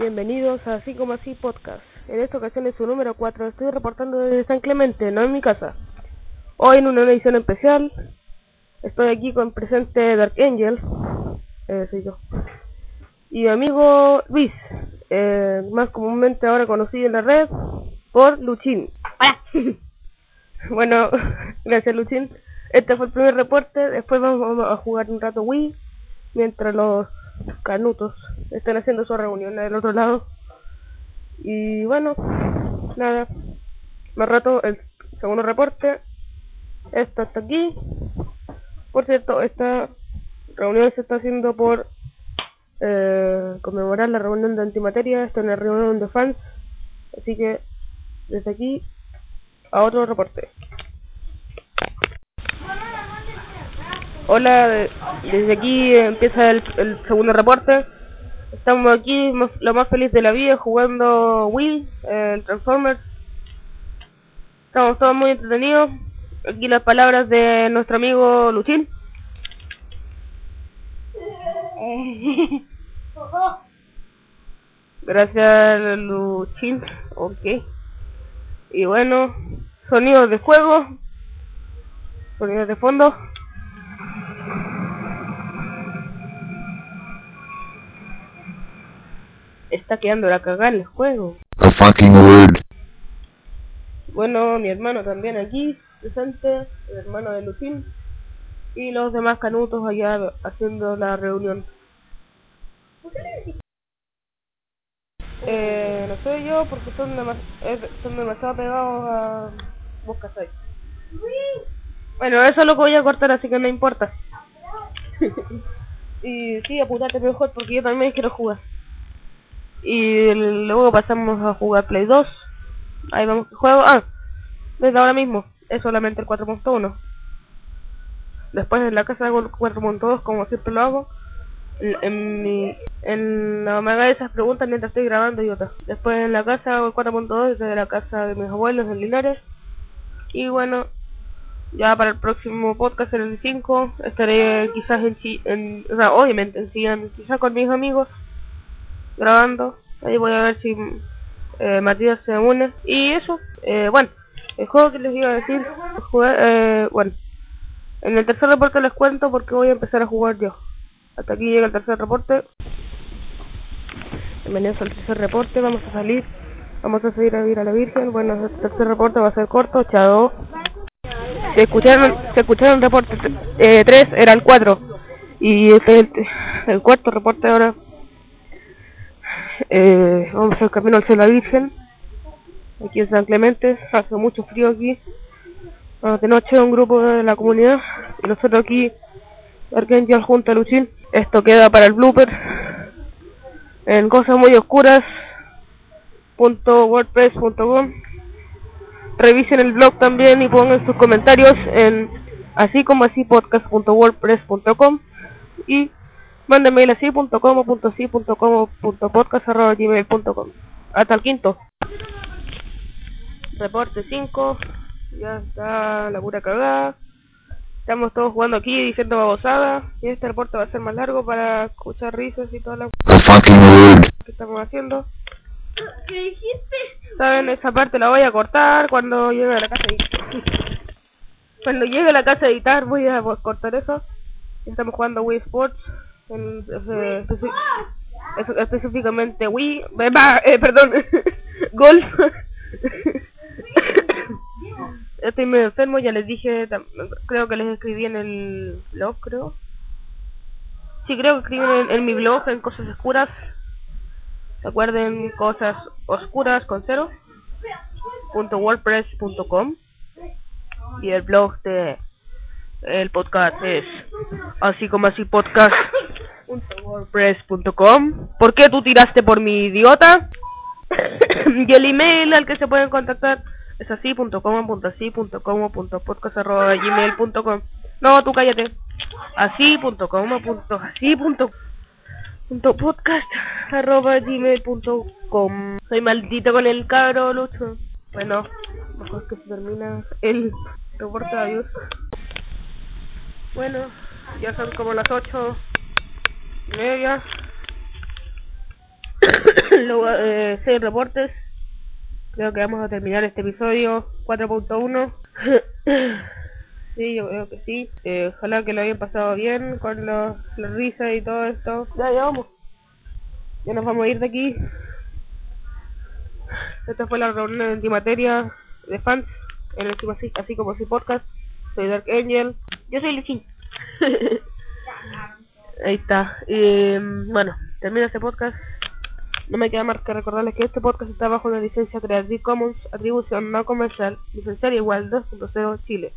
Bienvenidos a Así como Así Podcast. En esta ocasión es su número 4. Estoy reportando desde San Clemente, no en mi casa. Hoy en una edición especial. Estoy aquí con presente Dark Angel. Eh, soy yo. Y mi amigo Luis. Eh, más comúnmente ahora conocido en la red por Luchín. Hola. Bueno, gracias Luchín. Este fue el primer reporte. Después vamos a jugar un rato Wii. Mientras los canutos están haciendo su reunión del otro lado. Y bueno, nada. Más rato el segundo reporte. Esto está aquí. Por cierto, esta reunión se está haciendo por eh, conmemorar la reunión de antimateria. Esto en la reunión de fans. Así que desde aquí a otro reporte. Hola, de- desde aquí empieza el, el segundo reporte. Estamos aquí lo más feliz de la vida jugando Wii, eh, el Transformers. Estamos todos muy entretenidos. Aquí las palabras de nuestro amigo Luchín. Gracias Luchín. Ok. Y bueno, sonidos de juego. Sonidos de fondo. Está quedando la cagada en el juego. A fucking word. Bueno, mi hermano también aquí, presente, el hermano de Lucín. Y los demás canutos allá haciendo la reunión. Eh, no sé yo porque son, demas eh, son demasiado pegados a vos cachai. Bueno, eso lo voy a cortar así que no importa. y sí, apúrate mejor porque yo también quiero jugar. Y luego pasamos a jugar Play 2. Ahí vamos juego. Ah, desde ahora mismo es solamente el 4.1. Después en la casa hago el 4.2 como siempre lo hago. En, mi en no me haga esas preguntas mientras estoy grabando idiota. Después en la casa hago el 4.2 desde la casa de mis abuelos en Linares. Y bueno, ya para el próximo podcast el 5 estaré quizás en, en o sea, obviamente en Chillán, quizás con mis amigos grabando. Ahí voy a ver si eh, Matías se une. Y eso, eh, bueno, el juego que les iba a decir, eh, bueno, en el tercer reporte les cuento porque voy a empezar a jugar yo. Hasta aquí llega el tercer reporte. Bienvenidos al tercer reporte, vamos a salir. Vamos a seguir a ir a la Virgen. Bueno, el tercer reporte va a ser corto, chao. Se escucharon, se escucharon reportes 3, era el 4. Y este es el cuarto reporte ahora. Eh, vamos al camino al cielo de la Virgen. Aquí en San Clemente. Hace mucho frío aquí. Ah, de noche un grupo de la comunidad. Y nosotros aquí, Arcangel junto a Luchín. Esto queda para el blooper. En cosas muy oscuras. Punto wordpress.com Revisen el blog también y pongan sus comentarios en así como así podcast.wordpress.com y manden mail así punto como punto así punto como punto podcast arroba gmail punto com. Hasta el quinto. Reporte 5. Ya está la pura cagada. Estamos todos jugando aquí diciendo babosada. Y este reporte va a ser más largo para escuchar risas y A fucking word. que estamos haciendo. ¿Qué dijiste? Saben, esa parte la voy a cortar cuando llegue a la casa a editar. Cuando llegue a la casa a editar voy a cortar eso. Estamos jugando Wii Sports. En, eh, específicamente Wii. eh, eh, perdón. Golf. Estoy medio enfermo, ya les dije. Creo que les escribí en el blog, creo. Sí, creo que escribí en, en mi blog, en Cosas Oscuras. Recuerden cosas oscuras con cero punto wordpress.com y el blog de el podcast es así como así podcast wordpress.com. ¿Por qué tú tiraste por mi idiota? y el email al que se pueden contactar es así, punto com, punto así, punto com, punto podcast arroba gmail punto com. No, tú cállate. Así, punto com, punto así, punto, punto podcast arroba gmail punto com. Soy maldito con el cabro, Lucho. Bueno, mejor que se termina el reporte, adiós. Bueno, ya son como las 8 media. Luego, eh, seis reportes. Creo que vamos a terminar este episodio 4.1 sí yo creo que sí. Eh, ojalá que lo hayan pasado bien con los, las risas y todo esto. Ya ya vamos. Ya nos vamos a ir de aquí. Esta fue la reunión de antimateria de fans en el así, así como si podcast. Soy Dark Angel. Yo soy Lucín. Ahí está. Y, bueno, termina este podcast. No me queda más que recordarles que este podcast está bajo una licencia Creative Commons, atribución no comercial, licenciaria igual 2.0 Chile.